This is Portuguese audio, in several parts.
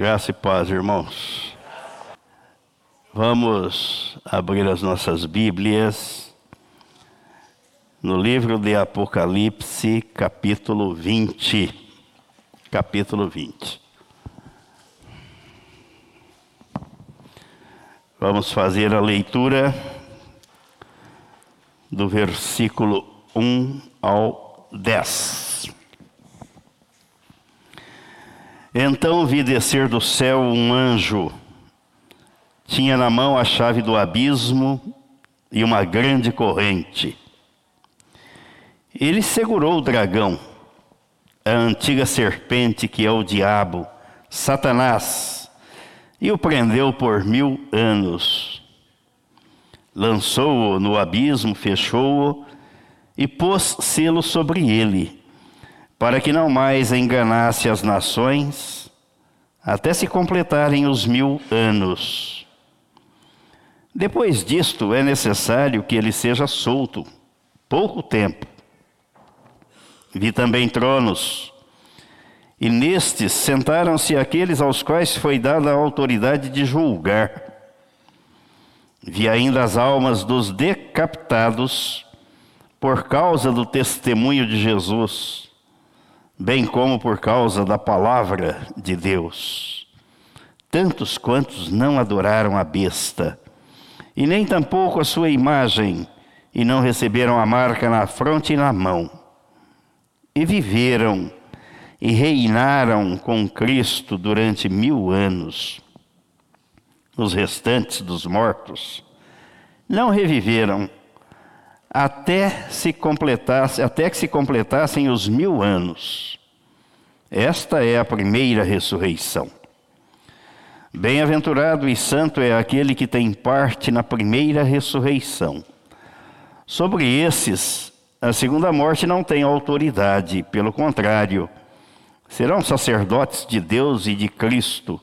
Graça e paz, irmãos. Vamos abrir as nossas Bíblias no livro de Apocalipse, capítulo 20. Capítulo 20. Vamos fazer a leitura do versículo 1 ao 10. Então vi descer do céu um anjo, tinha na mão a chave do abismo e uma grande corrente. Ele segurou o dragão, a antiga serpente que é o diabo, Satanás, e o prendeu por mil anos. Lançou-o no abismo, fechou-o e pôs selo sobre ele para que não mais enganasse as nações, até se completarem os mil anos. Depois disto, é necessário que ele seja solto, pouco tempo. Vi também tronos, e nestes sentaram-se aqueles aos quais foi dada a autoridade de julgar. Vi ainda as almas dos decapitados por causa do testemunho de Jesus bem como por causa da palavra de Deus. Tantos quantos não adoraram a besta, e nem tampouco a sua imagem, e não receberam a marca na fronte e na mão, e viveram e reinaram com Cristo durante mil anos. Os restantes dos mortos não reviveram até se completasse, até que se completassem os mil anos. Esta é a primeira ressurreição. Bem-aventurado e santo é aquele que tem parte na primeira ressurreição. Sobre esses, a segunda morte não tem autoridade, pelo contrário, serão sacerdotes de Deus e de Cristo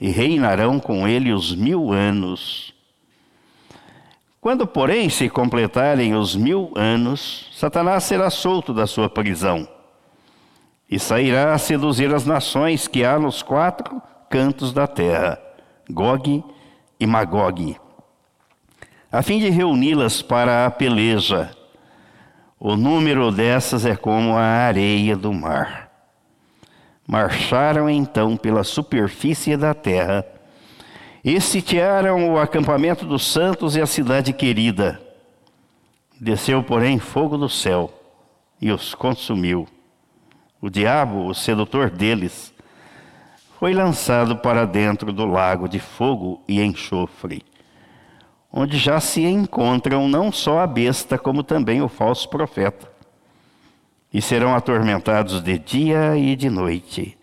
e reinarão com ele os mil anos. Quando, porém, se completarem os mil anos, Satanás será solto da sua prisão e sairá a seduzir as nações que há nos quatro cantos da terra, Gog e Magog, a fim de reuni-las para a peleja. O número dessas é como a areia do mar. Marcharam então pela superfície da terra e sitiaram o acampamento dos santos e a cidade querida. Desceu, porém, fogo do céu e os consumiu. O diabo, o sedutor deles, foi lançado para dentro do lago de fogo e enxofre, onde já se encontram não só a besta, como também o falso profeta. E serão atormentados de dia e de noite,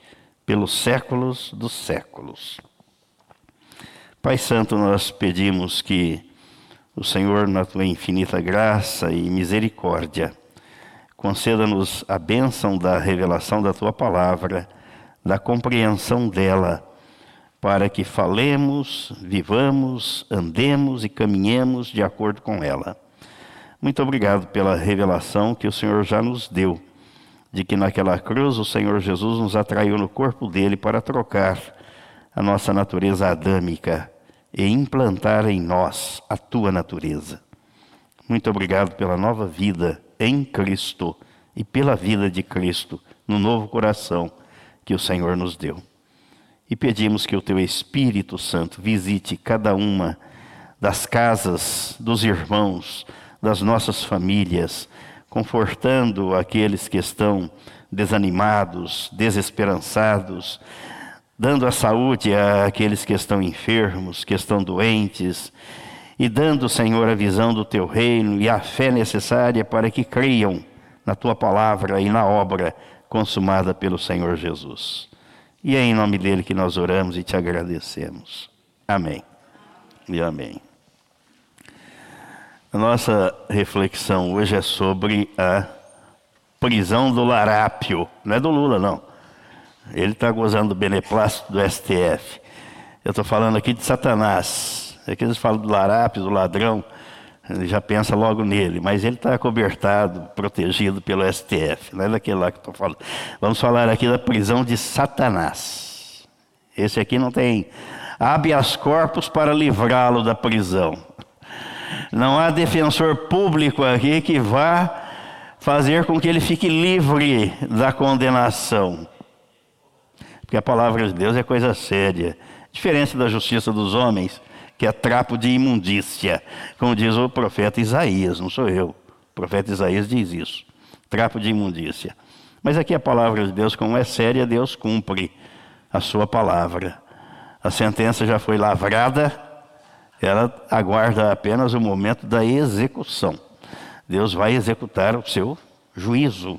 pelos séculos dos séculos. Pai Santo, nós pedimos que o Senhor, na tua infinita graça e misericórdia, conceda-nos a bênção da revelação da tua palavra, da compreensão dela, para que falemos, vivamos, andemos e caminhemos de acordo com ela. Muito obrigado pela revelação que o Senhor já nos deu, de que naquela cruz o Senhor Jesus nos atraiu no corpo dele para trocar a nossa natureza adâmica e implantar em nós a tua natureza. Muito obrigado pela nova vida em Cristo e pela vida de Cristo no novo coração que o Senhor nos deu. E pedimos que o teu Espírito Santo visite cada uma das casas dos irmãos, das nossas famílias, confortando aqueles que estão desanimados, desesperançados, dando a saúde àqueles que estão enfermos, que estão doentes, e dando, Senhor, a visão do teu reino e a fé necessária para que creiam na tua palavra e na obra consumada pelo Senhor Jesus. E é em nome dele que nós oramos e te agradecemos. Amém. E amém. A nossa reflexão hoje é sobre a prisão do larápio. Não é do Lula, não ele está gozando do beneplácito do STF. Eu estou falando aqui de Satanás. É que eles falam do larápio, do ladrão, ele já pensa logo nele, mas ele está cobertado, protegido pelo STF. Não é daquele lá que estou falando. Vamos falar aqui da prisão de Satanás. Esse aqui não tem habeas corpus para livrá-lo da prisão. Não há defensor público aqui que vá fazer com que ele fique livre da condenação. Porque a palavra de Deus é coisa séria. Diferente da justiça dos homens, que é trapo de imundícia, como diz o profeta Isaías, não sou eu. O profeta Isaías diz isso. Trapo de imundícia. Mas aqui a palavra de Deus, como é séria, Deus cumpre a sua palavra. A sentença já foi lavrada, ela aguarda apenas o momento da execução. Deus vai executar o seu juízo,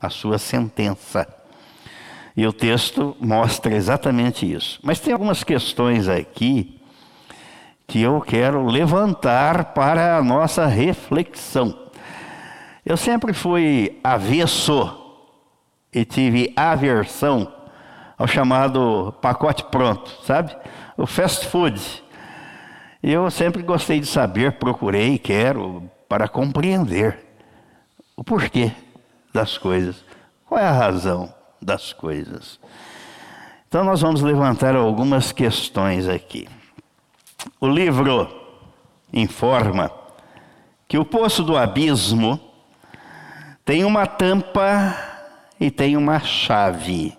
a sua sentença. E o texto mostra exatamente isso. Mas tem algumas questões aqui que eu quero levantar para a nossa reflexão. Eu sempre fui avesso e tive aversão ao chamado pacote pronto, sabe? O fast food. Eu sempre gostei de saber, procurei quero para compreender o porquê das coisas. Qual é a razão das coisas? Então nós vamos levantar algumas questões aqui. O livro informa que o poço do abismo tem uma tampa e tem uma chave,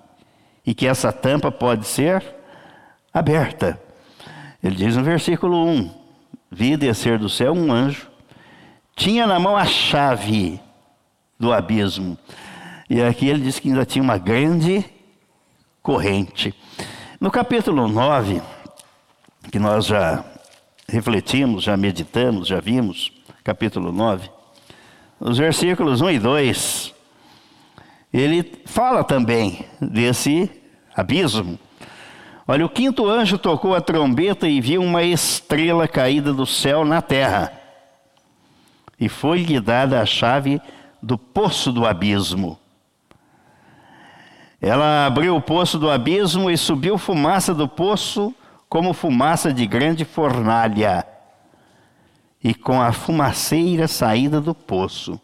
e que essa tampa pode ser aberta. Ele diz no versículo 1: Vi descer do céu um anjo, tinha na mão a chave do abismo. E aqui ele diz que ainda tinha uma grande corrente. No capítulo 9, que nós já refletimos, já meditamos, já vimos, capítulo 9, os versículos 1 e 2, ele fala também desse abismo. Olha, o quinto anjo tocou a trombeta e viu uma estrela caída do céu na terra. E foi-lhe dada a chave do poço do abismo. Ela abriu o poço do abismo e subiu fumaça do poço como fumaça de grande fornalha. E com a fumaceira saída do poço,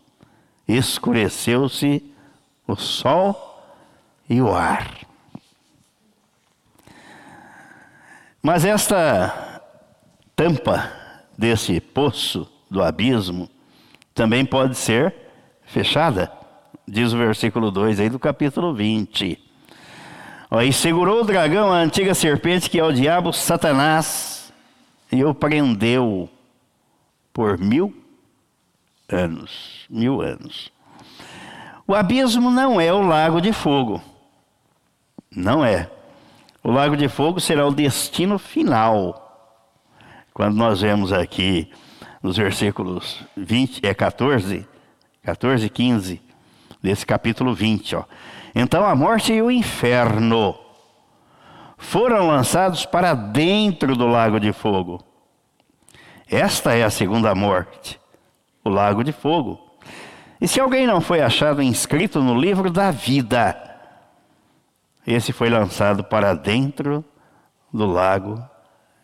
escureceu-se o sol e o ar. Mas esta tampa desse poço do abismo também pode ser fechada, diz o versículo 2 aí do capítulo 20. e segurou o dragão, a antiga serpente, que é o diabo Satanás, e o prendeu por mil anos. Mil anos. O abismo não é o lago de fogo. Não é. O lago de fogo será o destino final. Quando nós vemos aqui nos versículos 20, é 14, 14 e 15 desse capítulo 20, ó. Então a morte e o inferno foram lançados para dentro do lago de fogo. Esta é a segunda morte, o lago de fogo. E se alguém não foi achado inscrito no livro da vida, esse foi lançado para dentro do lago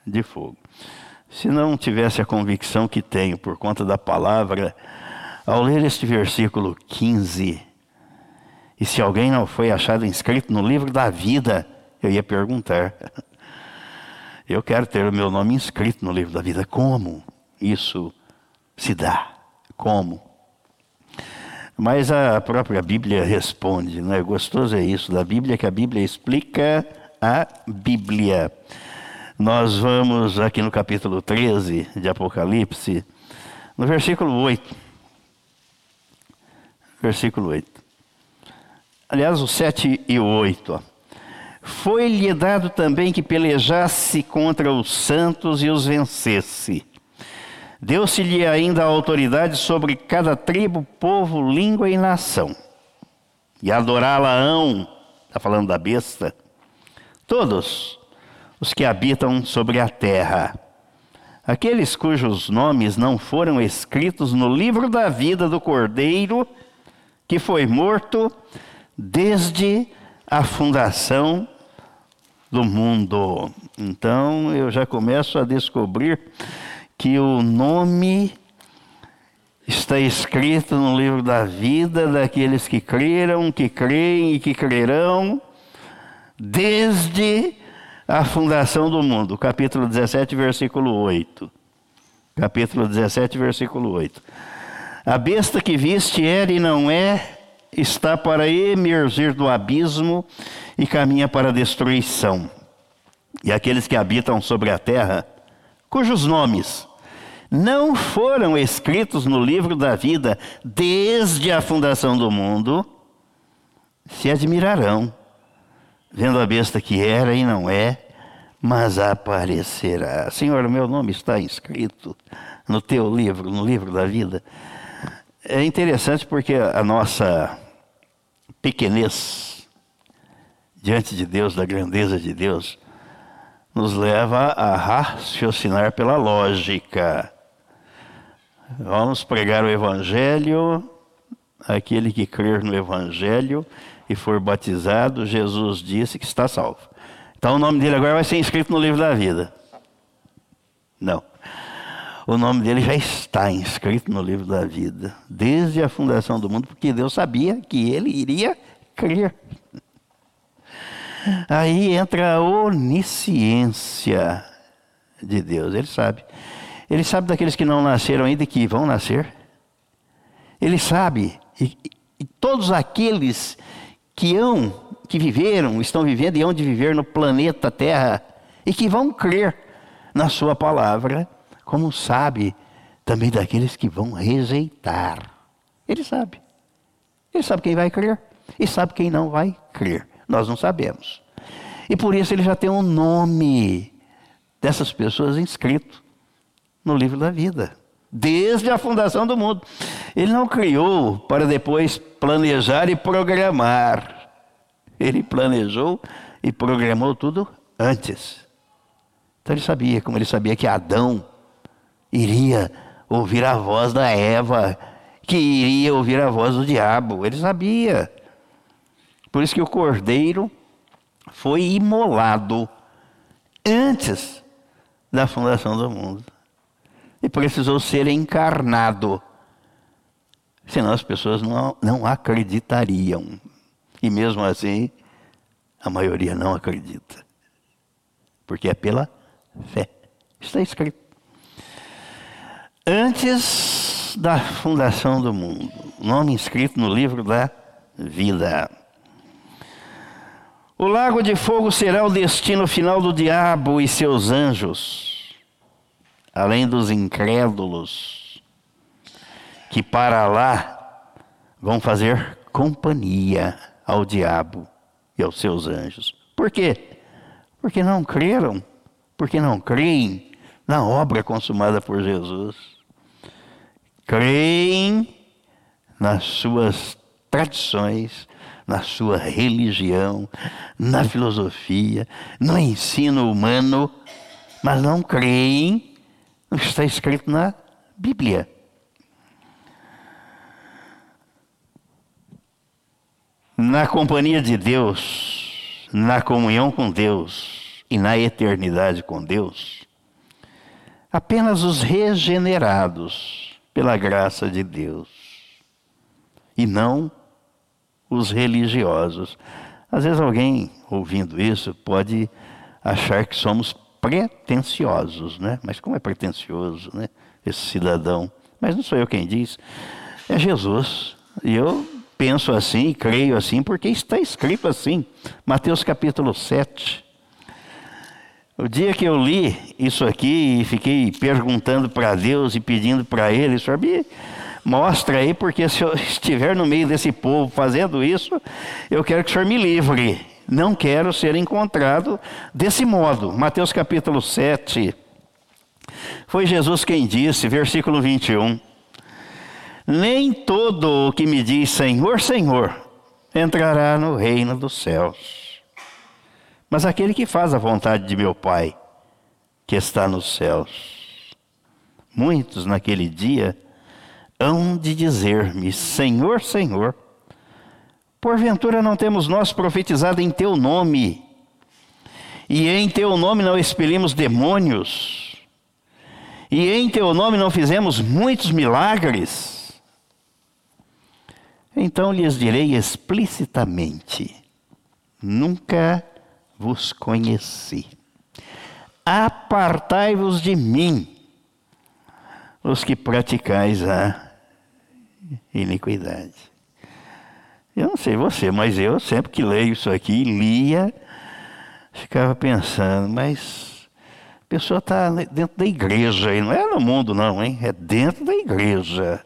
de fogo. Se não tivesse a convicção que tenho por conta da palavra, ao ler este versículo 15, e se alguém não foi achado inscrito no livro da vida, eu ia perguntar: eu quero ter o meu nome inscrito no livro da vida. Como isso se dá? Como? Mas a própria Bíblia responde, não é gostoso é isso da Bíblia que a Bíblia explica a Bíblia. Nós vamos aqui no capítulo 13 de Apocalipse, no versículo 8. Versículo 8. Aliás, o 7 e o 8. Foi-lhe dado também que pelejasse contra os santos e os vencesse. Deu-se-lhe ainda a autoridade sobre cada tribo, povo, língua e nação. E adorá-la-ão, está falando da besta, todos os que habitam sobre a terra. Aqueles cujos nomes não foram escritos no livro da vida do Cordeiro, que foi morto desde a fundação do mundo. Então eu já começo a descobrir que o nome está escrito no livro da vida daqueles que creram, que creem e que crerão, desde a fundação do mundo. Capítulo 17, versículo 8. Capítulo 17, versículo 8. A besta que viste era e não é, está para emergir do abismo e caminha para a destruição. E aqueles que habitam sobre a terra, cujos nomes não foram escritos no livro da vida desde a fundação do mundo, se admirarão, vendo a besta que era e não é, mas aparecerá. Senhor, meu nome está inscrito no teu livro, no livro da vida. É interessante porque a nossa pequenez diante de Deus, da grandeza de Deus, nos leva a raciocinar pela lógica. Vamos pregar o Evangelho, aquele que crer no Evangelho e for batizado, Jesus disse que está salvo. Então o nome dele agora vai ser inscrito no livro da vida. Não. O nome dele já está inscrito no livro da vida, desde a fundação do mundo, porque Deus sabia que ele iria crer. Aí entra a onisciência de Deus, ele sabe. Ele sabe daqueles que não nasceram ainda e que vão nascer. Ele sabe. E, e todos aqueles que hão, que viveram, estão vivendo e hão de viver no planeta Terra e que vão crer na sua palavra, como sabe também daqueles que vão rejeitar. Ele sabe. Ele sabe quem vai crer e sabe quem não vai crer. Nós não sabemos. E por isso ele já tem um nome dessas pessoas inscrito no livro da vida, desde a fundação do mundo. Ele não criou para depois planejar e programar. Ele planejou e programou tudo antes. Então ele sabia, como ele sabia que Adão iria ouvir a voz da Eva, que iria ouvir a voz do diabo. Ele sabia. Por isso que o cordeiro foi imolado antes da fundação do mundo e precisou ser encarnado. Senão as pessoas não, não acreditariam. E mesmo assim, a maioria não acredita. Porque é pela fé. Está escrito. Antes da fundação do mundo, nome inscrito no livro da vida. O lago de fogo será o destino final do diabo e seus anjos além dos incrédulos, que para lá vão fazer companhia ao diabo e aos seus anjos. Por quê? Porque não creram, porque não creem na obra consumada por Jesus. Creem nas suas tradições, na sua religião, na filosofia, no ensino humano, mas não creem Está escrito na Bíblia. Na companhia de Deus, na comunhão com Deus e na eternidade com Deus, apenas os regenerados pela graça de Deus e não os religiosos. Às vezes alguém ouvindo isso pode achar que somos pretensiosos, né? Mas como é pretensioso, né? Esse cidadão. Mas não sou eu quem diz, é Jesus. E eu penso assim, creio assim, porque está escrito assim. Mateus capítulo 7. O dia que eu li isso aqui e fiquei perguntando para Deus e pedindo para Ele, Senhor, me mostra aí, porque se eu estiver no meio desse povo fazendo isso, eu quero que o Senhor me livre não quero ser encontrado desse modo. Mateus capítulo 7. Foi Jesus quem disse, versículo 21. Nem todo o que me diz Senhor, Senhor, entrará no reino dos céus, mas aquele que faz a vontade de meu Pai, que está nos céus. Muitos naquele dia hão de dizer-me: Senhor, Senhor Porventura não temos nós profetizado em teu nome, e em teu nome não expelimos demônios, e em teu nome não fizemos muitos milagres? Então lhes direi explicitamente: Nunca vos conheci. Apartai-vos de mim, os que praticais a iniquidade. Eu não sei você, mas eu sempre que leio isso aqui, lia, ficava pensando, mas a pessoa está dentro da igreja, e não é no mundo não, hein? É dentro da igreja.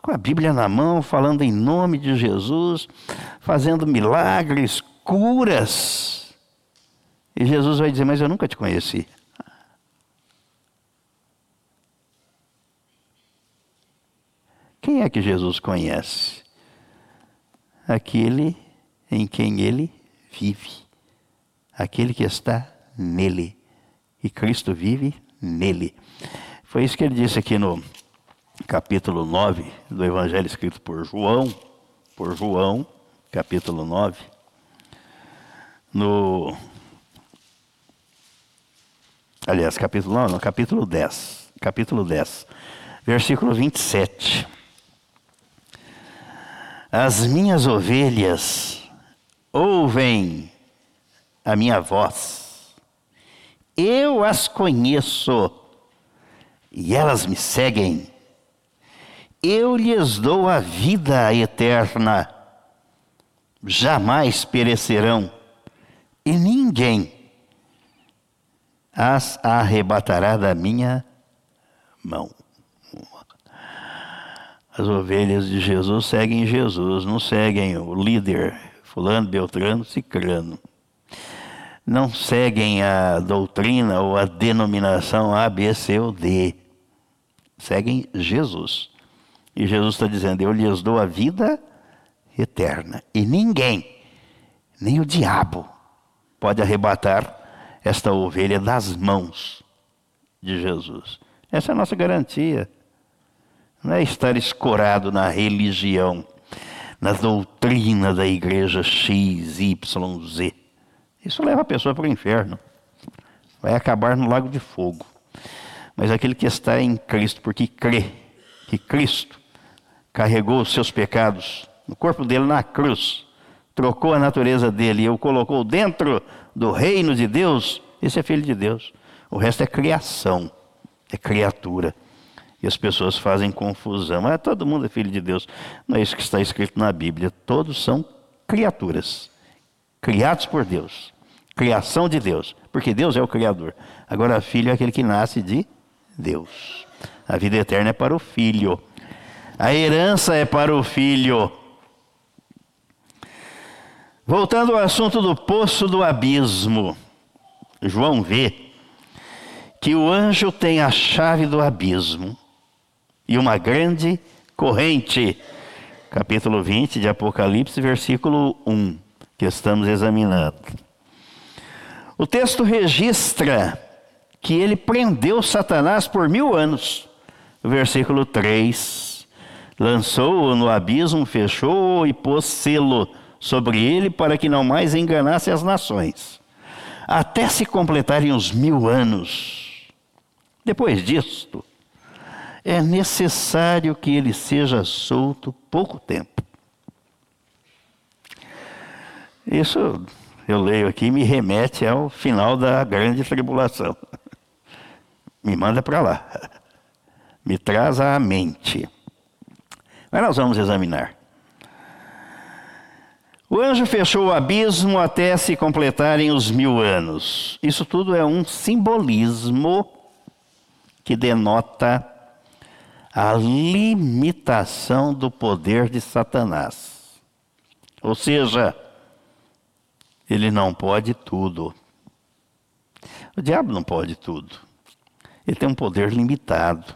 Com a Bíblia na mão, falando em nome de Jesus, fazendo milagres, curas. E Jesus vai dizer, mas eu nunca te conheci. Quem é que Jesus conhece? Aquele em quem ele vive, aquele que está nele. E Cristo vive nele. Foi isso que ele disse aqui no capítulo 9 do Evangelho escrito por João, por João, capítulo 9. No Aliás, capítulo 9, no capítulo 10. Capítulo 10, versículo 27. As minhas ovelhas ouvem a minha voz, eu as conheço e elas me seguem. Eu lhes dou a vida eterna, jamais perecerão, e ninguém as arrebatará da minha mão. As ovelhas de Jesus seguem Jesus, não seguem o líder, fulano, beltrano, cicrano. Não seguem a doutrina ou a denominação A, B, C ou D. Seguem Jesus. E Jesus está dizendo: Eu lhes dou a vida eterna. E ninguém, nem o diabo, pode arrebatar esta ovelha das mãos de Jesus. Essa é a nossa garantia. Não é estar escorado na religião, na doutrina da igreja X, Y, Z. Isso leva a pessoa para o inferno. Vai acabar no lago de fogo. Mas aquele que está em Cristo, porque crê que Cristo carregou os seus pecados no corpo dele na cruz, trocou a natureza dele e o colocou dentro do reino de Deus, esse é filho de Deus. O resto é criação, é criatura. E as pessoas fazem confusão. Mas todo mundo é filho de Deus. Não é isso que está escrito na Bíblia. Todos são criaturas, criados por Deus. Criação de Deus, porque Deus é o Criador. Agora, filho é aquele que nasce de Deus. A vida eterna é para o filho. A herança é para o filho. Voltando ao assunto do poço do abismo, João vê que o anjo tem a chave do abismo e uma grande corrente. Capítulo 20 de Apocalipse, versículo 1, que estamos examinando. O texto registra que ele prendeu Satanás por mil anos. versículo 3: lançou-o no abismo, fechou-o e pôs selo sobre ele para que não mais enganasse as nações, até se completarem os mil anos. Depois disto, é necessário que ele seja solto pouco tempo. Isso eu leio aqui me remete ao final da grande tribulação. Me manda para lá. Me traz à mente. Mas nós vamos examinar. O anjo fechou o abismo até se completarem os mil anos. Isso tudo é um simbolismo que denota a limitação do poder de Satanás. Ou seja, ele não pode tudo. O diabo não pode tudo. Ele tem um poder limitado.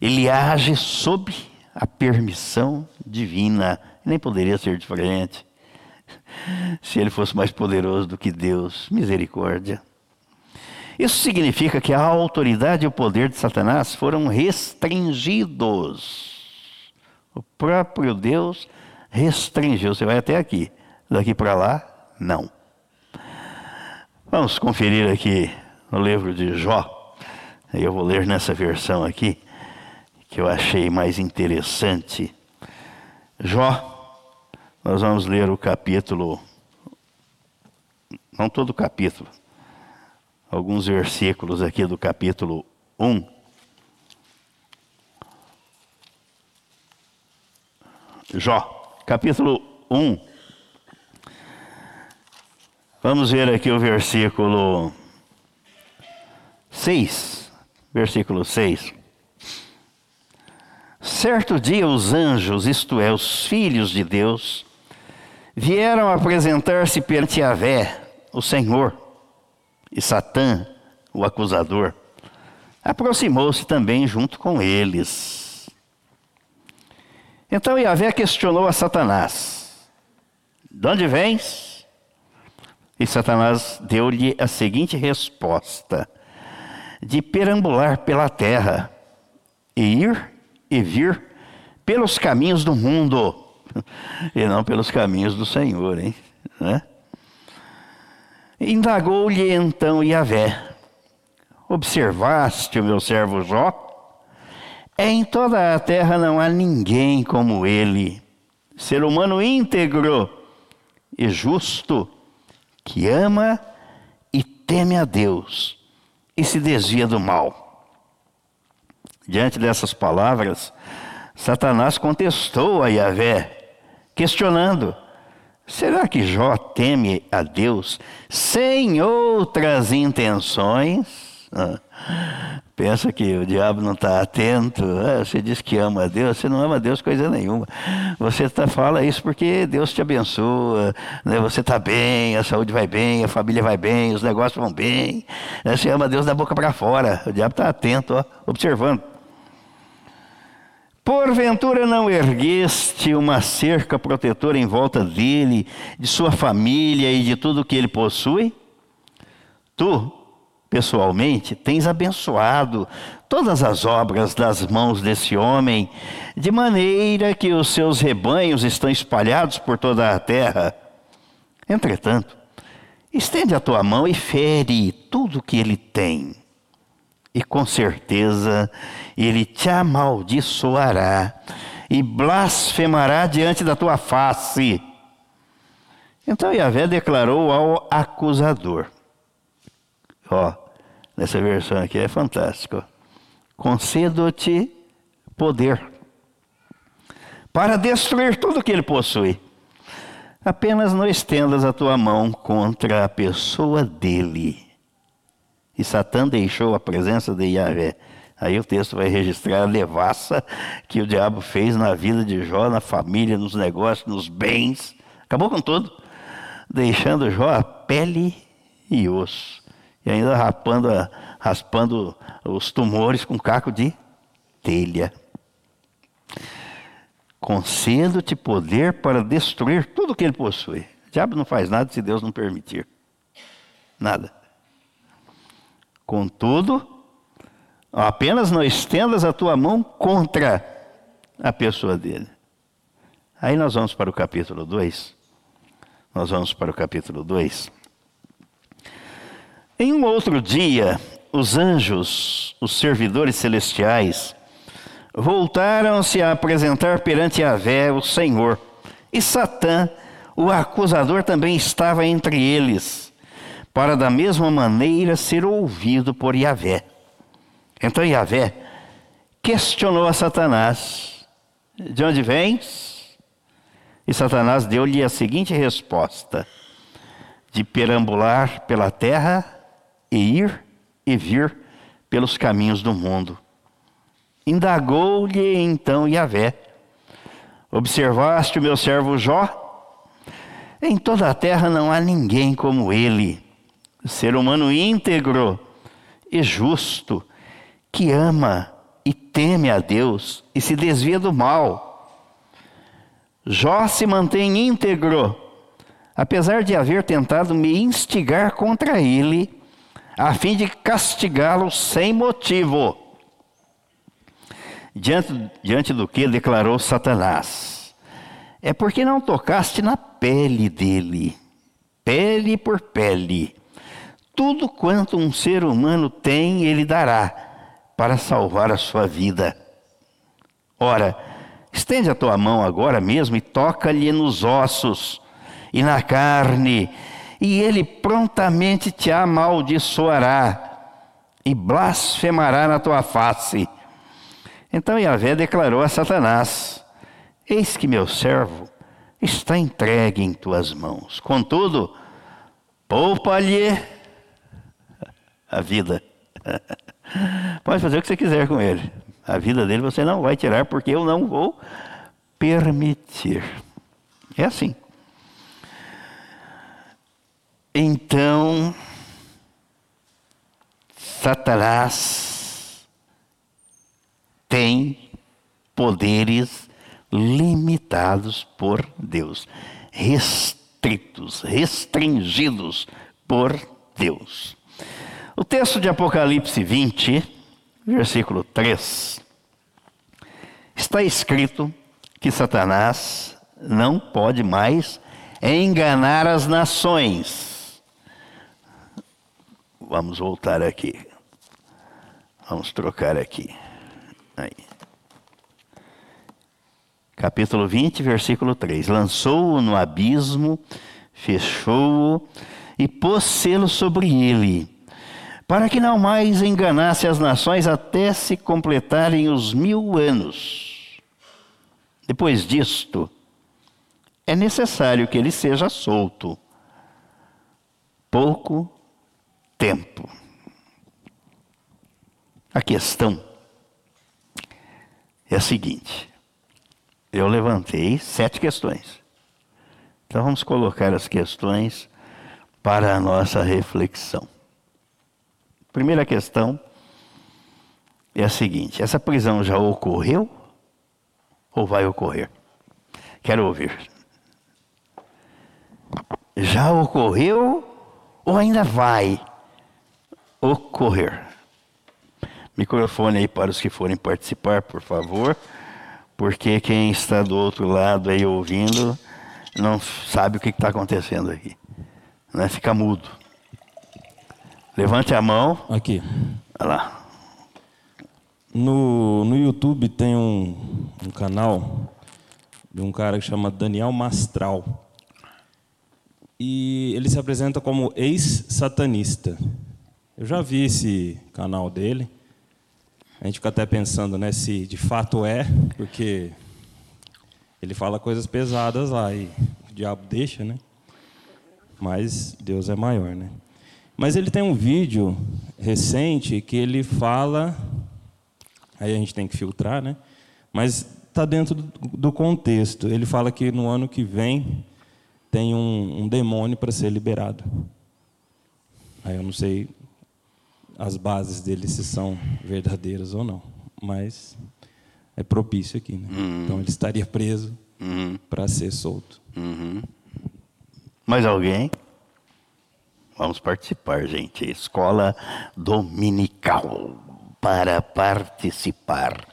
Ele age sob a permissão divina. Nem poderia ser diferente. Se ele fosse mais poderoso do que Deus, misericórdia. Isso significa que a autoridade e o poder de Satanás foram restringidos. O próprio Deus restringiu. Você vai até aqui, daqui para lá, não. Vamos conferir aqui no livro de Jó. Eu vou ler nessa versão aqui, que eu achei mais interessante. Jó, nós vamos ler o capítulo, não todo o capítulo, alguns versículos aqui do capítulo 1. Jó, capítulo 1. Vamos ver aqui o versículo 6. Versículo 6. Certo dia, os anjos, isto é, os filhos de Deus, vieram apresentar-se perante Yahvé, o Senhor, e Satã, o acusador, aproximou-se também junto com eles. Então Yahvé questionou a Satanás: De onde vens? E Satanás deu-lhe a seguinte resposta: De perambular pela terra e ir e vir pelos caminhos do mundo e não pelos caminhos do Senhor, hein? Né? Indagou-lhe então Yahvé: Observaste o meu servo Jó? Em toda a terra não há ninguém como ele, ser humano íntegro e justo, que ama e teme a Deus e se desvia do mal. Diante dessas palavras, Satanás contestou a Yahvé, questionando: será que Jó teme a Deus sem outras intenções? Ah, pensa que o diabo não está atento. Ah, você diz que ama a Deus, você não ama a Deus coisa nenhuma. Você tá, fala isso porque Deus te abençoa, né? você está bem, a saúde vai bem, a família vai bem, os negócios vão bem. Né? Você ama a Deus da boca para fora. O diabo está atento, ó, observando. Porventura não ergueste uma cerca protetora em volta dele, de sua família e de tudo que ele possui? Tu, pessoalmente, tens abençoado todas as obras das mãos desse homem, de maneira que os seus rebanhos estão espalhados por toda a terra. Entretanto, estende a tua mão e fere tudo que ele tem e com certeza ele te amaldiçoará e blasfemará diante da tua face. Então Yahvé declarou ao acusador: Ó, nessa versão aqui é fantástico. Concedo-te poder para destruir tudo que ele possui. Apenas não estendas a tua mão contra a pessoa dele e Satã deixou a presença de Yahvé. Aí o texto vai registrar a devassa que o diabo fez na vida de Jó, na família, nos negócios, nos bens. Acabou com tudo. Deixando Jó a pele e osso. E ainda rapando, raspando os tumores com caco de telha. Concedo-te poder para destruir tudo que ele possui. O diabo não faz nada se Deus não permitir. Nada. Contudo, apenas não estendas a tua mão contra a pessoa dele. Aí nós vamos para o capítulo 2. Nós vamos para o capítulo 2. Em um outro dia, os anjos, os servidores celestiais, voltaram-se a apresentar perante Yahvé, o Senhor, e Satã, o acusador, também estava entre eles para da mesma maneira ser ouvido por Yahvé. Então Yahvé questionou a Satanás: De onde vens? E Satanás deu-lhe a seguinte resposta: De perambular pela terra e ir e vir pelos caminhos do mundo. Indagou-lhe então Yahvé: Observaste o meu servo Jó? Em toda a terra não há ninguém como ele ser humano íntegro e justo, que ama e teme a Deus e se desvia do mal. Jó se mantém íntegro, apesar de haver tentado me instigar contra ele, a fim de castigá-lo sem motivo. Diante, diante do que declarou Satanás: É porque não tocaste na pele dele, pele por pele tudo quanto um ser humano tem, ele dará para salvar a sua vida. Ora, estende a tua mão agora mesmo e toca-lhe nos ossos e na carne, e ele prontamente te amaldiçoará e blasfemará na tua face. Então Yahvé declarou a Satanás: Eis que meu servo está entregue em tuas mãos. Contudo, poupa-lhe a vida. Pode fazer o que você quiser com ele. A vida dele você não vai tirar, porque eu não vou permitir. É assim. Então, Satanás tem poderes limitados por Deus, restritos, restringidos por Deus. O texto de Apocalipse 20, versículo 3, está escrito que Satanás não pode mais enganar as nações. Vamos voltar aqui. Vamos trocar aqui. Aí. Capítulo 20, versículo 3. Lançou-o no abismo, fechou-o e pôs selo sobre ele, para que não mais enganasse as nações até se completarem os mil anos. Depois disto, é necessário que ele seja solto. Pouco tempo. A questão é a seguinte: eu levantei sete questões. Então vamos colocar as questões para a nossa reflexão. Primeira questão é a seguinte: essa prisão já ocorreu ou vai ocorrer? Quero ouvir. Já ocorreu ou ainda vai ocorrer? Microfone aí para os que forem participar, por favor, porque quem está do outro lado aí ouvindo não sabe o que está acontecendo aqui. Né? Fica mudo. Levante a mão. Aqui. Olha lá. No, no YouTube tem um, um canal de um cara que chama Daniel Mastral. E ele se apresenta como ex-satanista. Eu já vi esse canal dele. A gente fica até pensando né, se de fato é, porque ele fala coisas pesadas lá e o diabo deixa, né? Mas Deus é maior, né? Mas ele tem um vídeo recente que ele fala, aí a gente tem que filtrar, né? Mas está dentro do contexto. Ele fala que no ano que vem tem um, um demônio para ser liberado. Aí eu não sei as bases dele se são verdadeiras ou não. Mas é propício aqui. Né? Uhum. Então ele estaria preso uhum. para ser solto. Uhum. Mais alguém? Vamos participar, gente. Escola Dominical para participar.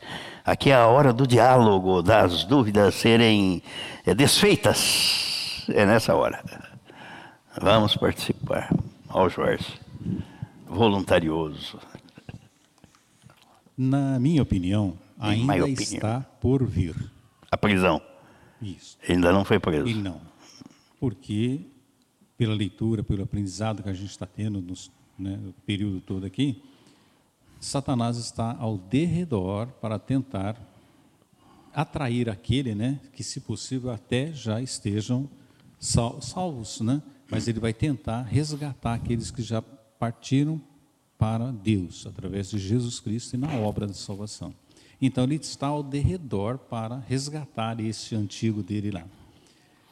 Aqui é a hora do diálogo, das dúvidas serem eh, desfeitas. É nessa hora. Vamos participar. Ó, Jorge voluntarioso? Na minha opinião, ainda opinião. está por vir. A prisão? Isso. Ele ainda não foi preso? Ele não. Porque, pela leitura, pelo aprendizado que a gente está tendo no né, período todo aqui, Satanás está ao derredor para tentar atrair aquele, né, que se possível até já estejam salvos, né? Mas ele vai tentar resgatar aqueles que já partiram para Deus através de Jesus Cristo e na obra da salvação. Então ele está ao derredor para resgatar esse antigo dele lá.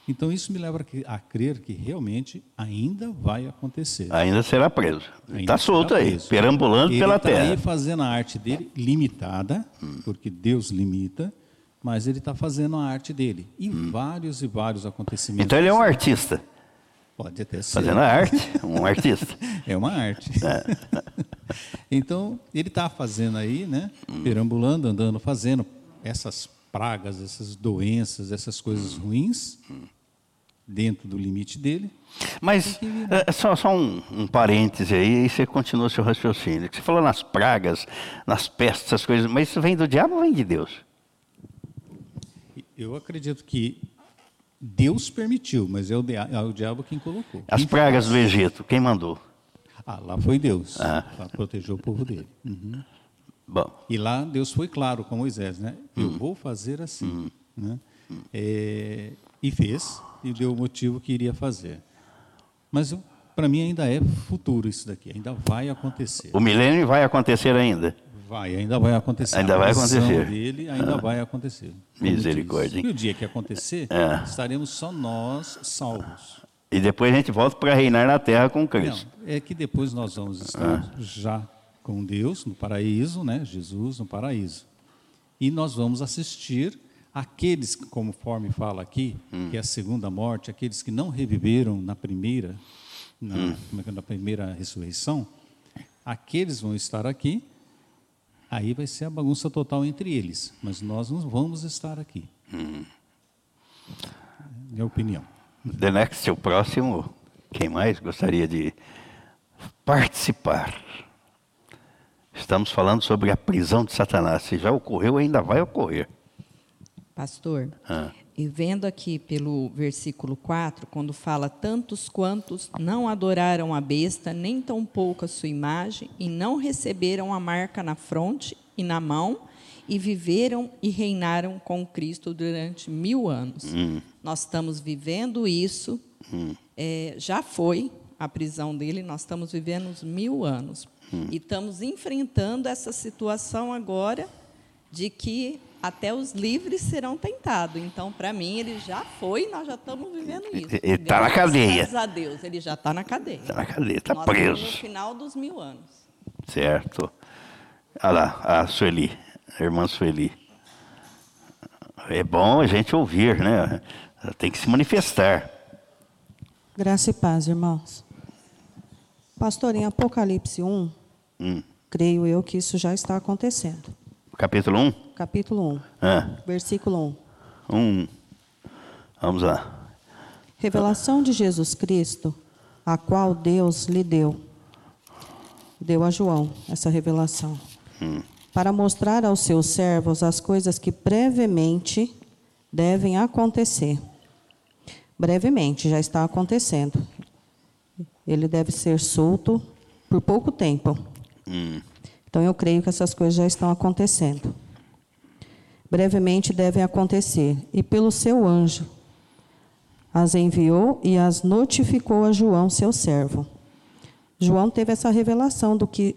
Então isso me leva a crer que realmente ainda vai acontecer. Ainda será preso. Está solto aí, preso. perambulando ele pela tá terra. Ele está fazendo a arte dele limitada, hum. porque Deus limita, mas ele está fazendo a arte dele. E hum. vários e vários acontecimentos. Então ele é um artista. Pode até ser. Fazendo arte, um artista. é uma arte. É. então, ele está fazendo aí, né? Perambulando, andando, fazendo essas pragas, essas doenças, essas coisas ruins, dentro do limite dele. Mas, é, só, só um, um parêntese aí, e você continua seu raciocínio. Você falou nas pragas, nas pestes, essas coisas, mas isso vem do diabo ou vem de Deus? Eu acredito que Deus permitiu, mas é o, dia- é o diabo quem colocou. As Quem pragas faz? do Egito, quem mandou? Ah, lá foi Deus, Ah. para proteger o povo dele. Uhum. Bom, E lá Deus foi claro com Moisés, né? Hum. Eu vou fazer assim, né? É, e fez e deu o motivo que iria fazer. Mas para mim ainda é futuro isso daqui, ainda vai acontecer. o milênio vai acontecer ainda. Vai, ainda vai acontecer. Ainda A vai acontecer. dele ainda vai acontecer. Misericórdia? E o dia que acontecer, É. estaremos só nós salvos. E depois a gente volta para reinar na terra com Não, Cristo. é que depois nós vamos estar já com Deus no paraíso, né? Jesus no paraíso. E nós vamos assistir aqueles, conforme fala aqui, que é a segunda morte, aqueles que não reviveram na primeira, na, como é é, na primeira ressurreição, aqueles vão estar aqui. Aí vai ser a bagunça total entre eles, mas nós não vamos estar aqui. Minha opinião. The next, o próximo, quem mais gostaria de participar? Estamos falando sobre a prisão de Satanás. Se já ocorreu, ainda vai ocorrer. Pastor, Ah. e vendo aqui pelo versículo 4, quando fala: Tantos quantos não adoraram a besta, nem tampouco a sua imagem, e não receberam a marca na fronte e na mão, e viveram e reinaram com Cristo durante mil anos. Nós estamos vivendo isso, é, já foi a prisão dele, nós estamos vivendo os mil anos. E estamos enfrentando essa situação agora de que até os livres serão tentados. Então, para mim, ele já foi, nós já estamos vivendo isso. Ele tá na cadeia. Graças a Deus, ele já está na cadeia. Está na cadeia, está preso. no final dos mil anos. Certo. Olha lá, a Sueli, a irmã Sueli. É bom a gente ouvir, né? Ela Tem que se manifestar. Graça e paz, irmãos. Pastor, em Apocalipse 1, Hum. creio eu que isso já está acontecendo. Capítulo 1? Capítulo 1, Ah, versículo 1. 1. Vamos lá. Revelação de Jesus Cristo, a qual Deus lhe deu. Deu a João essa revelação. Para mostrar aos seus servos as coisas que brevemente devem acontecer. Brevemente, já está acontecendo. Ele deve ser solto por pouco tempo. Hum. Então eu creio que essas coisas já estão acontecendo. Brevemente devem acontecer. E pelo seu anjo as enviou e as notificou a João, seu servo. João teve essa revelação do que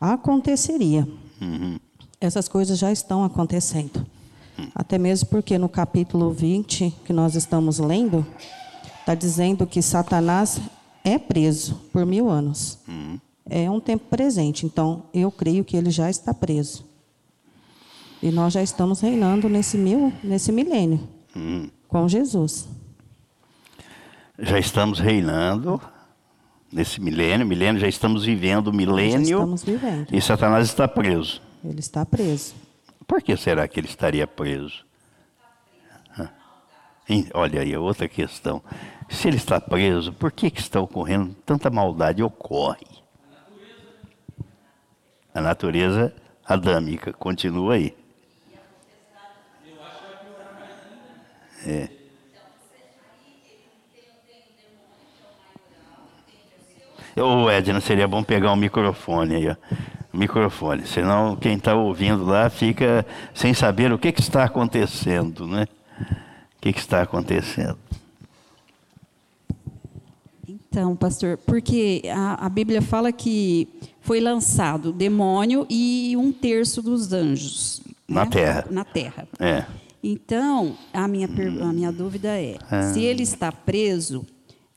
aconteceria. Essas coisas já estão acontecendo. Até mesmo porque no capítulo 20, que nós estamos lendo, está dizendo que Satanás é preso por mil anos. É um tempo presente, então eu creio que ele já está preso. E nós já estamos reinando nesse, mil, nesse milênio Hum. com Jesus. Já estamos reinando nesse milênio. Milênio, já estamos vivendo o milênio. Já estamos vivendo. E Satanás está preso. Ele está preso. Por que será que ele estaria preso? Olha aí, outra questão. Se ele está preso, por que, que está ocorrendo tanta maldade? Ocorre. A natureza adâmica continua aí. É. Ô Edna, seria bom pegar um microfone aí, ó. Microfone, senão quem está ouvindo lá fica sem saber o que, que está acontecendo, né? O que, que está acontecendo. Então, pastor, porque a, a Bíblia fala que foi lançado o demônio e um terço dos anjos. Na né? terra. Na terra. É. Então, a minha, a minha dúvida é: Ah. se ele está preso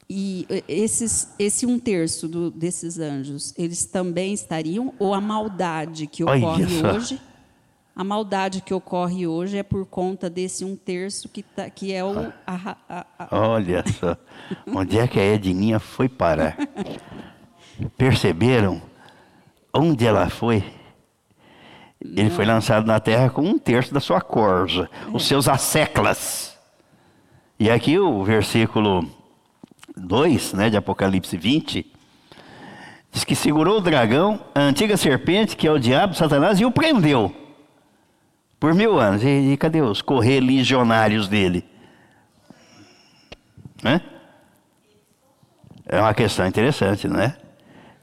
e esses, esse um terço do- desses anjos, eles também estariam? Ou a maldade que ocorre hoje? A maldade que ocorre hoje é por conta desse um terço que, tá, que é o. a a- a- Olha só. Onde é que a Edninha foi parar? Perceberam onde ela foi? Ele foi lançado na terra com um terço da sua corja, os seus asseclas. E aqui o versículo 2, né, de Apocalipse 20, diz que segurou o dragão, a antiga serpente, que é o diabo, Satanás, e o prendeu por mil anos. E, e cadê os correligionários dele? Né? É uma questão interessante, não é?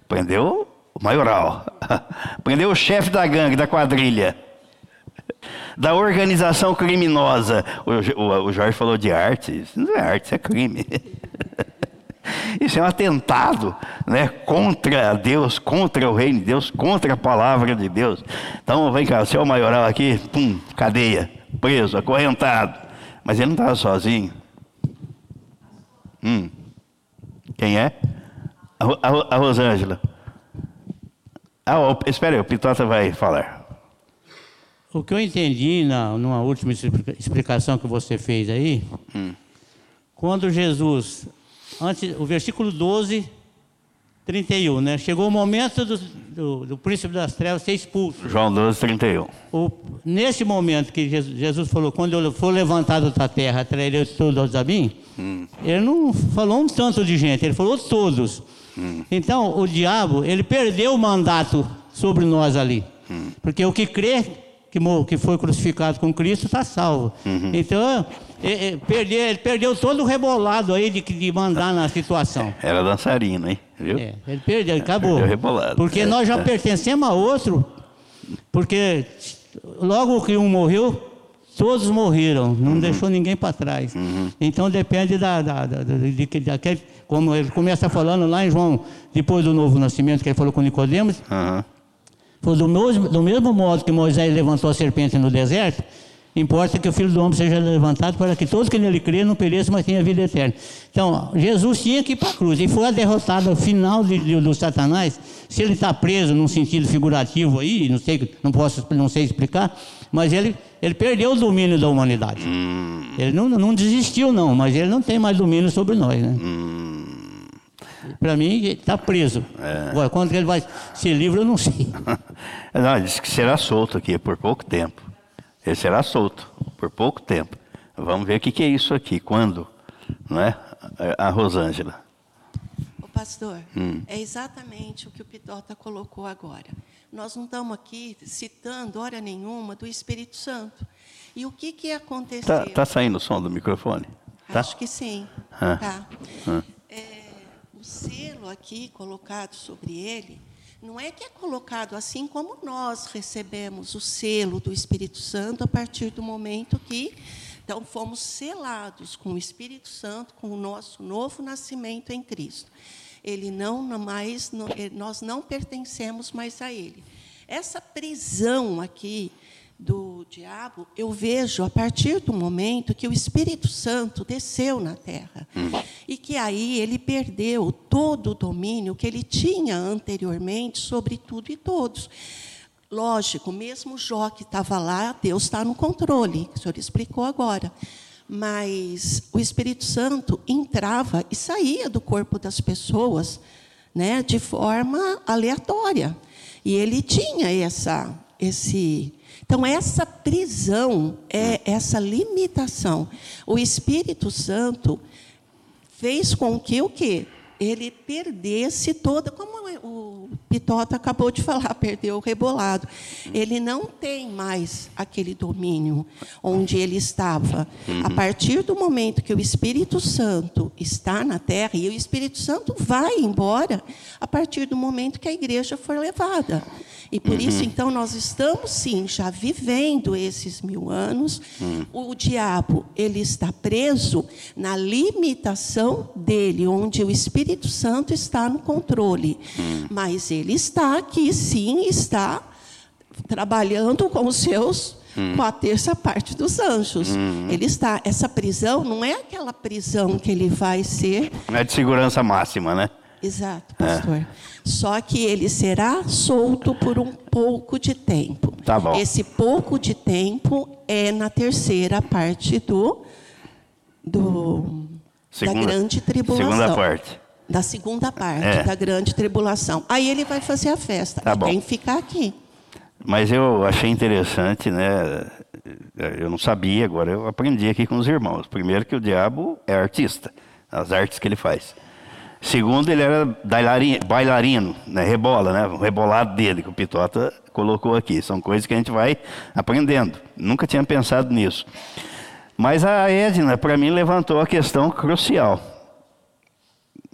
Prendeu o maioral. Prendeu o chefe da gangue, da quadrilha. Da organização criminosa. O, o, o Jorge falou de arte. Isso não é arte, isso é crime. Isso é um atentado né, contra Deus, contra o reino de Deus, contra a palavra de Deus. Então, vem cá, o maioral aqui, pum, cadeia, preso, acorrentado. Mas ele não estava sozinho. Hum. Quem é? A, a, a Rosângela. Ah, espera aí, o Pitota vai falar. O que eu entendi na, numa última explicação que você fez aí, hum. quando Jesus, antes, o versículo 12, 31, né? Chegou o momento do, do, do príncipe das trevas ser expulso. João 12, 31. O, nesse momento que Jesus, Jesus, falou, quando eu for levantado da terra, trarei todos a mim, hum. ele não falou um tanto de gente, ele falou todos. Hum. Então, o diabo, ele perdeu o mandato sobre nós ali. Hum. Porque o que crê que, que foi crucificado com Cristo está salvo. Uhum. Então, ele, perdeu, ele perdeu todo o rebolado aí de, de mandar na situação. Era dançarino, hein? Viu? É, ele perdeu, acabou. Perdeu rebolado. Porque é, nós já é. pertencemos a outro, porque logo que um morreu, todos morreram, não uhum. deixou ninguém para trás. Uhum. Então depende da, da, da, de, de, daquele, como ele começa falando lá em João, depois do novo nascimento, que ele falou com Nicodemos. Uhum. Foi do mesmo, do mesmo modo que Moisés levantou a serpente no deserto, Importa que o Filho do Homem seja levantado para que todos que nele crêem não pereçam, mas tenham vida eterna. Então, Jesus tinha que ir para a cruz. E foi a derrotada final de, de, do Satanás. Se ele está preso num sentido figurativo aí, não sei, não posso, não sei explicar, mas ele, ele perdeu o domínio da humanidade. Hum. Ele não, não desistiu, não, mas ele não tem mais domínio sobre nós, né? Hum. Para mim, está preso. É. Agora, quando ele vai ser livre, eu não sei. não, ele disse que será solto aqui por pouco tempo. Ele será solto por pouco tempo. Vamos ver o que, é isso aqui, quando, não é? A Rosângela. Pastor, hum. é exatamente o que o Pitota colocou agora. Nós não estamos aqui citando hora nenhuma do Espírito Santo. E o que, que aconteceu? Está tá saindo o som do microfone? Tá? Acho que sim. Ah. Tá. Ah. É, o selo aqui colocado sobre ele não é que é colocado assim como nós recebemos o selo do Espírito Santo a partir do momento que então fomos selados com o Espírito Santo, com o nosso novo nascimento em Cristo. Ele não mais nós não pertencemos mais a ele. Essa prisão aqui do diabo, eu vejo a partir do momento que o Espírito Santo desceu na terra. Hum. E que aí ele perdeu todo o domínio que ele tinha anteriormente sobre tudo e todos. Lógico, mesmo Jó que estava lá, Deus está no controle, o senhor explicou agora. Mas o Espírito Santo entrava e saía do corpo das pessoas né, de forma aleatória. E ele tinha essa, esse então, essa prisão é essa limitação. O Espírito Santo fez com que o quê? Ele perdesse toda, como o Pitota acabou de falar, perdeu o rebolado. Ele não tem mais aquele domínio onde ele estava. A partir do momento que o Espírito Santo está na terra, e o Espírito Santo vai embora a partir do momento que a igreja for levada. E por uhum. isso, então, nós estamos, sim, já vivendo esses mil anos. Uhum. O diabo, ele está preso na limitação dele, onde o Espírito Santo está no controle. Uhum. Mas ele está aqui, sim, está trabalhando com os seus com a terça parte dos anjos. Ele está. Essa prisão não é aquela prisão que ele vai ser. Não é de segurança máxima, né? Exato, pastor. É. Só que ele será solto por um pouco de tempo. Tá bom. Esse pouco de tempo é na terceira parte do, do segunda, da grande tribulação. Segunda parte. Da segunda parte é. da grande tribulação. Aí ele vai fazer a festa. Tá. Tem que ficar aqui. Mas eu achei interessante, né? Eu não sabia, agora eu aprendi aqui com os irmãos. Primeiro que o diabo é artista, as artes que ele faz. Segundo, ele era bailarino, né? rebola, né? o rebolado dele, que o Pitota colocou aqui. São coisas que a gente vai aprendendo. Nunca tinha pensado nisso. Mas a Edna, para mim, levantou a questão crucial.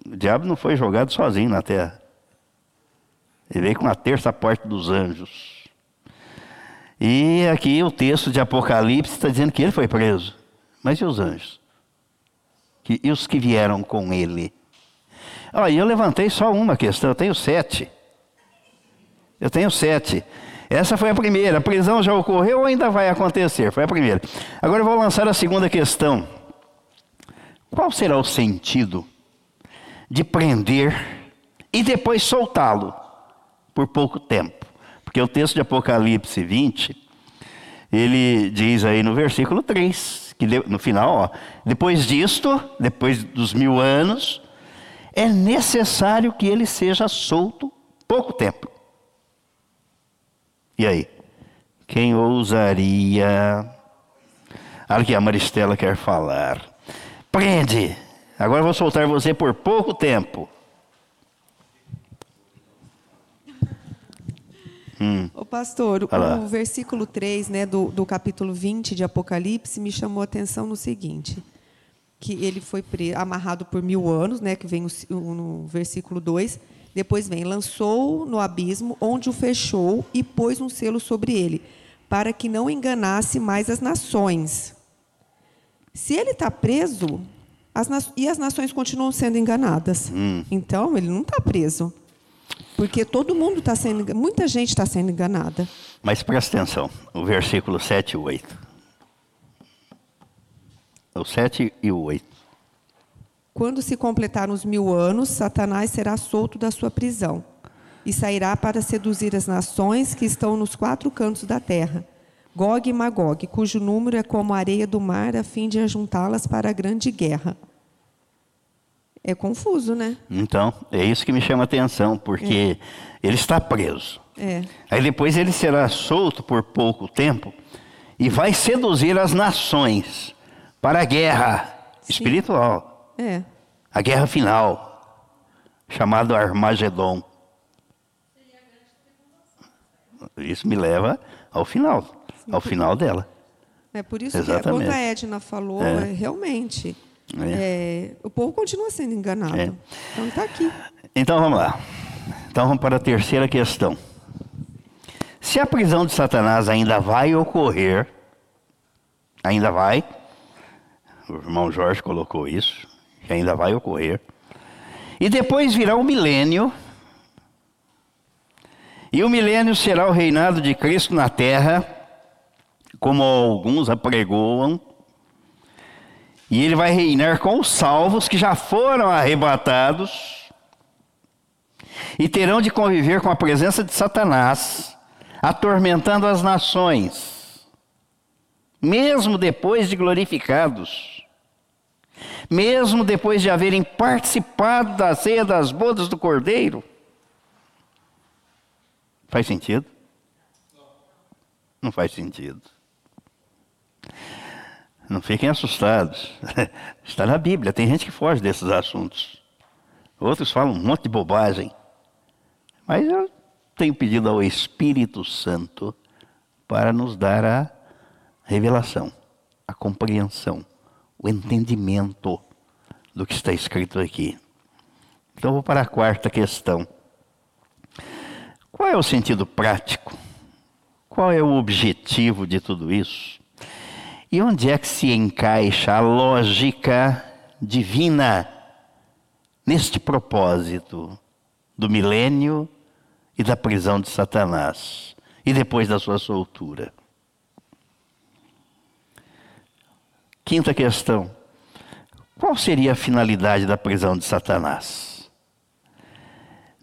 O diabo não foi jogado sozinho na terra. Ele veio com a terça parte dos anjos. E aqui o texto de Apocalipse está dizendo que ele foi preso. Mas e os anjos? e os que vieram com ele? Olha, eu levantei só uma questão, eu tenho sete. Eu tenho sete. Essa foi a primeira. A prisão já ocorreu ou ainda vai acontecer? Foi a primeira. Agora eu vou lançar a segunda questão. Qual será o sentido de prender e depois soltá-lo por pouco tempo? Porque o texto de Apocalipse 20, ele diz aí no versículo 3, que no final, ó, depois disto, depois dos mil anos, é necessário que ele seja solto pouco tempo. E aí? Quem ousaria? Olha que a Maristela quer falar. Prende! Agora eu vou soltar você por pouco tempo. Hum. O pastor, o versículo 3 né, do, do capítulo 20 de Apocalipse me chamou a atenção no seguinte: que ele foi amarrado por mil anos, né, que vem no, no versículo 2 depois vem, lançou no abismo, onde o fechou e pôs um selo sobre ele, para que não enganasse mais as nações. Se ele está preso, as e as nações continuam sendo enganadas. Hum. Então, ele não está preso. Porque todo mundo está sendo, muita gente está sendo enganada. Mas presta atenção, o versículo 7 e 8. O 7 e o 8. Quando se completar os mil anos, Satanás será solto da sua prisão e sairá para seduzir as nações que estão nos quatro cantos da terra, Gog e Magog, cujo número é como a areia do mar, a fim de ajuntá-las para a grande guerra. É confuso, né? Então, é isso que me chama a atenção, porque é. ele está preso. É. Aí depois ele será solto por pouco tempo e vai seduzir as nações para a guerra Sim. espiritual. É. A guerra final, chamado Armagedon. Isso me leva ao final, ao final dela. É por isso Exatamente. que, quando a Edna falou, é. É, realmente, é. é. o povo continua sendo enganado. É. Então está aqui. Então vamos lá. Então vamos para a terceira questão. Se a prisão de Satanás ainda vai ocorrer, ainda vai, o irmão Jorge colocou isso, que ainda vai ocorrer. E depois virá o milênio. E o milênio será o reinado de Cristo na terra, como alguns apregoam. E ele vai reinar com os salvos que já foram arrebatados e terão de conviver com a presença de Satanás, atormentando as nações, mesmo depois de glorificados mesmo depois de haverem participado da ceia das bodas do Cordeiro. Faz sentido? Não faz sentido. Não fiquem assustados. Está na Bíblia, tem gente que foge desses assuntos. Outros falam um monte de bobagem. Mas eu tenho pedido ao Espírito Santo para nos dar a revelação, a compreensão o entendimento do que está escrito aqui. Então, vou para a quarta questão. Qual é o sentido prático? Qual é o objetivo de tudo isso? E onde é que se encaixa a lógica divina neste propósito do milênio e da prisão de Satanás e depois da sua soltura? Quinta questão: qual seria a finalidade da prisão de Satanás?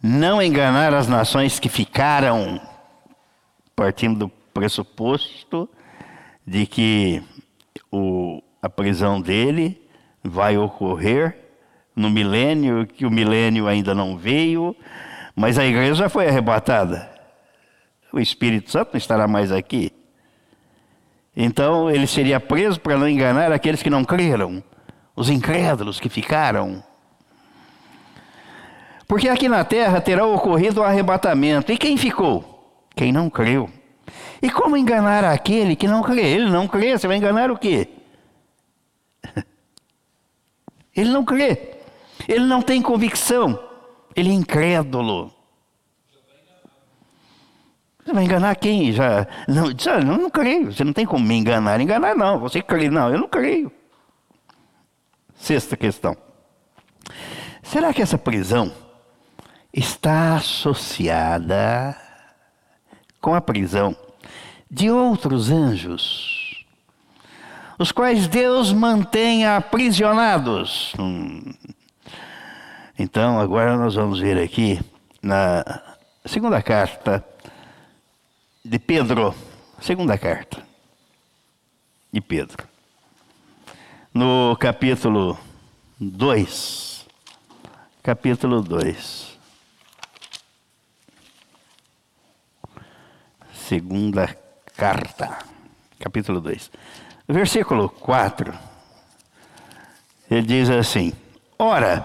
Não enganar as nações que ficaram, partindo do pressuposto de que o, a prisão dele vai ocorrer no milênio, que o milênio ainda não veio, mas a igreja já foi arrebatada. O Espírito Santo não estará mais aqui. Então ele seria preso para não enganar aqueles que não creram, os incrédulos que ficaram. Porque aqui na terra terá ocorrido o arrebatamento. E quem ficou? Quem não creu. E como enganar aquele que não crê? Ele não crê, você vai enganar o quê? Ele não crê. Ele não tem convicção. Ele é incrédulo. Você vai enganar quem? Já, não, já, não, não creio. Você não tem como me enganar. Enganar não. Você crê? Não, eu não creio. Sexta questão. Será que essa prisão está associada com a prisão de outros anjos, os quais Deus mantém aprisionados? Hum. Então, agora nós vamos ver aqui na segunda carta de Pedro, segunda carta de Pedro, no capítulo 2. Capítulo 2. Segunda carta, capítulo 2. Versículo 4. Ele diz assim: Ora,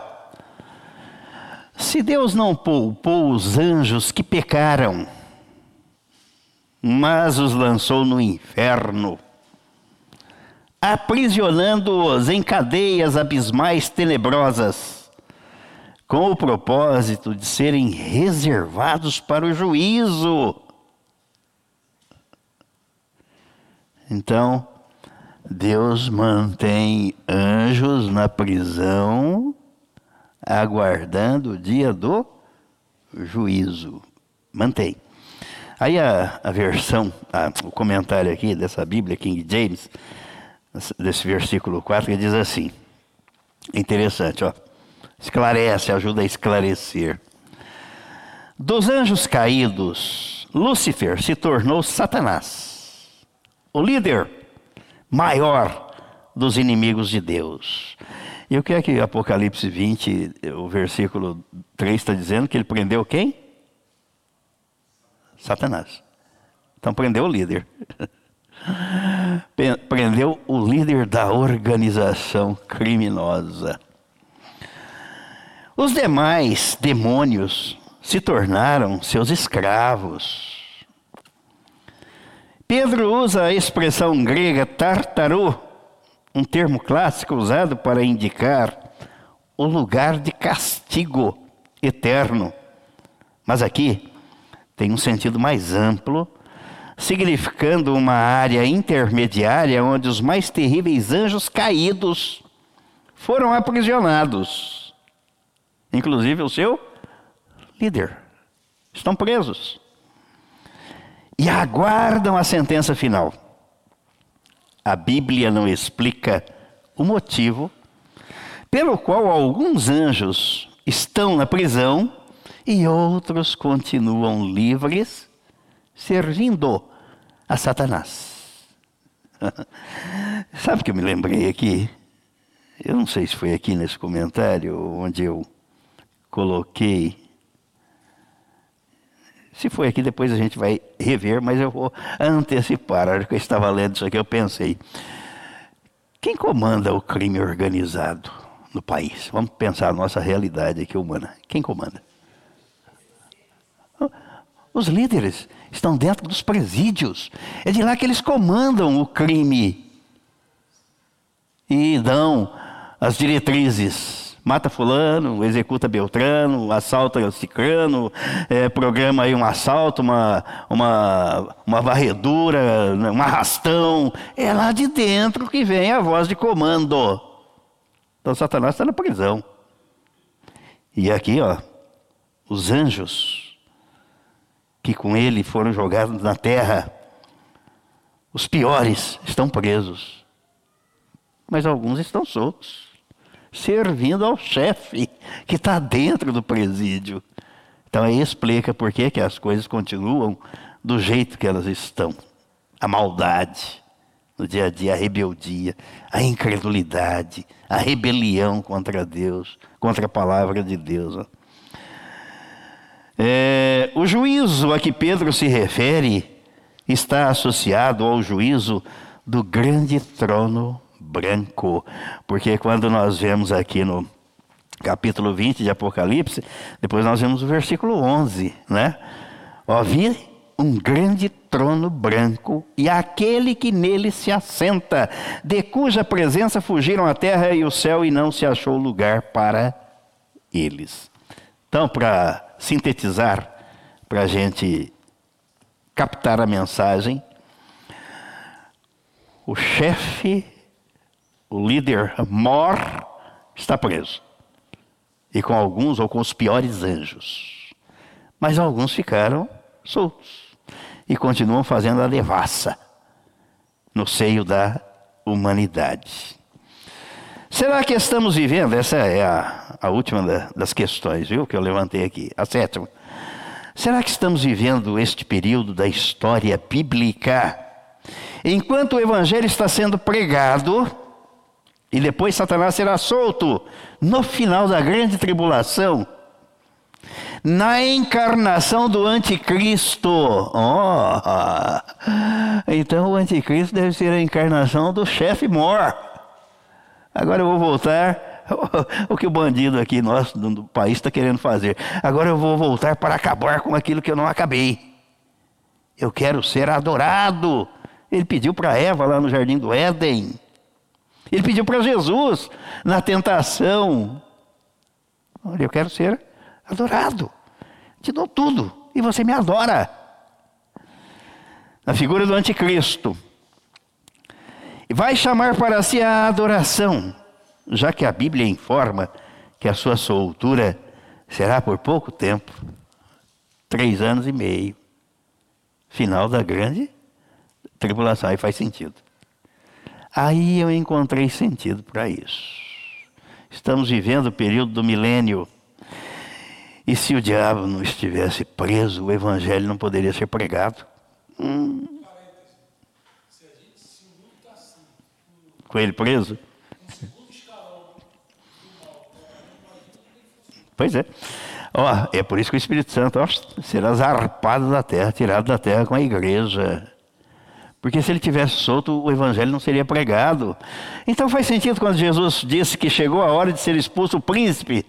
se Deus não poupou os anjos que pecaram, mas os lançou no inferno, aprisionando-os em cadeias abismais tenebrosas, com o propósito de serem reservados para o juízo. Então, Deus mantém anjos na prisão, aguardando o dia do juízo. Mantém. Aí a, a versão, a, o comentário aqui dessa Bíblia, King James, desse versículo 4, que diz assim: interessante, ó. Esclarece, ajuda a esclarecer. Dos anjos caídos, Lúcifer se tornou Satanás, o líder maior dos inimigos de Deus. E o que é que Apocalipse 20, o versículo 3 está dizendo? Que ele prendeu quem? Satanás. Então prendeu o líder. Prendeu o líder da organização criminosa. Os demais demônios se tornaram seus escravos. Pedro usa a expressão grega tartarô, um termo clássico usado para indicar o lugar de castigo eterno. Mas aqui, tem um sentido mais amplo, significando uma área intermediária onde os mais terríveis anjos caídos foram aprisionados, inclusive o seu líder. Estão presos e aguardam a sentença final. A Bíblia não explica o motivo pelo qual alguns anjos estão na prisão e outros continuam livres, servindo a Satanás. Sabe o que eu me lembrei aqui? Eu não sei se foi aqui nesse comentário onde eu coloquei. Se foi aqui, depois a gente vai rever, mas eu vou antecipar. A hora que eu estava lendo isso aqui, eu pensei: quem comanda o crime organizado no país? Vamos pensar a nossa realidade aqui humana. Quem comanda? Os líderes estão dentro dos presídios. É de lá que eles comandam o crime e dão as diretrizes. Mata fulano, executa Beltrano, assalta Cicrano, é, programa aí um assalto, uma, uma, uma varredura, né, um arrastão. É lá de dentro que vem a voz de comando. Então Satanás está na prisão. E aqui, ó, os anjos que com ele foram jogados na terra. Os piores estão presos, mas alguns estão soltos, servindo ao chefe que está dentro do presídio. Então aí explica por que, que as coisas continuam do jeito que elas estão. A maldade no dia a dia, a rebeldia, a incredulidade, a rebelião contra Deus, contra a palavra de Deus. Ó. É, o juízo a que Pedro se refere está associado ao juízo do grande trono branco. Porque quando nós vemos aqui no capítulo 20 de Apocalipse, depois nós vemos o versículo 11, né? Ó, vi um grande trono branco e aquele que nele se assenta, de cuja presença fugiram a terra e o céu e não se achou lugar para eles. Então, para sintetizar, para a gente captar a mensagem, o chefe, o líder Mor, está preso. E com alguns ou com os piores anjos. Mas alguns ficaram soltos e continuam fazendo a devassa no seio da humanidade. Será que estamos vivendo? Essa é a, a última da, das questões, viu, que eu levantei aqui, a sétima. Será que estamos vivendo este período da história bíblica? Enquanto o evangelho está sendo pregado, e depois Satanás será solto no final da grande tribulação, na encarnação do anticristo. Oh, então o anticristo deve ser a encarnação do chefe mor. Agora eu vou voltar o que o bandido aqui nosso do país está querendo fazer. Agora eu vou voltar para acabar com aquilo que eu não acabei. Eu quero ser adorado. Ele pediu para Eva lá no jardim do Éden. Ele pediu para Jesus na tentação. Olha, eu quero ser adorado. Te dou tudo e você me adora. Na figura do anticristo. Vai chamar para si a adoração já que a Bíblia informa que a sua soltura será por pouco tempo três anos e meio final da grande tribulação. Aí faz sentido. Aí eu encontrei sentido para isso. Estamos vivendo o período do milênio. E se o diabo não estivesse preso, o evangelho não poderia ser pregado. Hum. Com ele preso? Pois é. Ó, é por isso que o Espírito Santo ó, será zarpado da terra, tirado da terra com a igreja. Porque se ele tivesse solto, o evangelho não seria pregado. Então faz sentido quando Jesus disse que chegou a hora de ser expulso o príncipe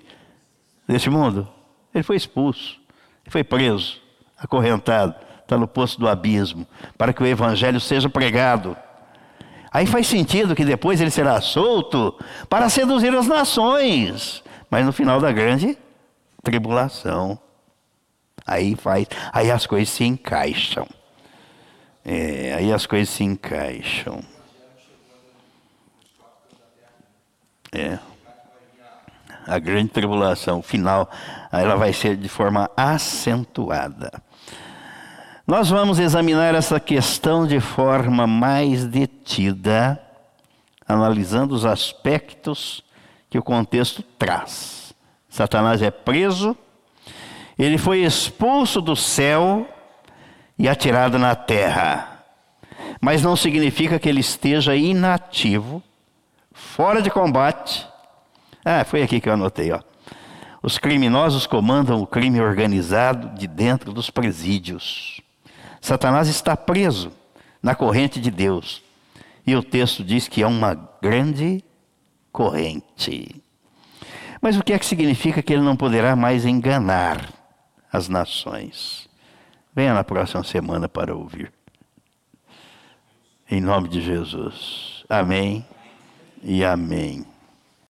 deste mundo. Ele foi expulso, ele foi preso, acorrentado, está no poço do abismo, para que o evangelho seja pregado. Aí faz sentido que depois ele será solto para seduzir as nações. Mas no final da grande tribulação, aí faz, aí as coisas se encaixam. É, aí as coisas se encaixam. É. A grande tribulação final, ela vai ser de forma acentuada. Nós vamos examinar essa questão de forma mais detida, analisando os aspectos que o contexto traz. Satanás é preso, ele foi expulso do céu e atirado na terra. Mas não significa que ele esteja inativo, fora de combate. Ah, foi aqui que eu anotei, ó. Os criminosos comandam o crime organizado de dentro dos presídios. Satanás está preso na corrente de Deus. E o texto diz que é uma grande corrente. Mas o que é que significa que ele não poderá mais enganar as nações? Venha na próxima semana para ouvir. Em nome de Jesus. Amém e amém.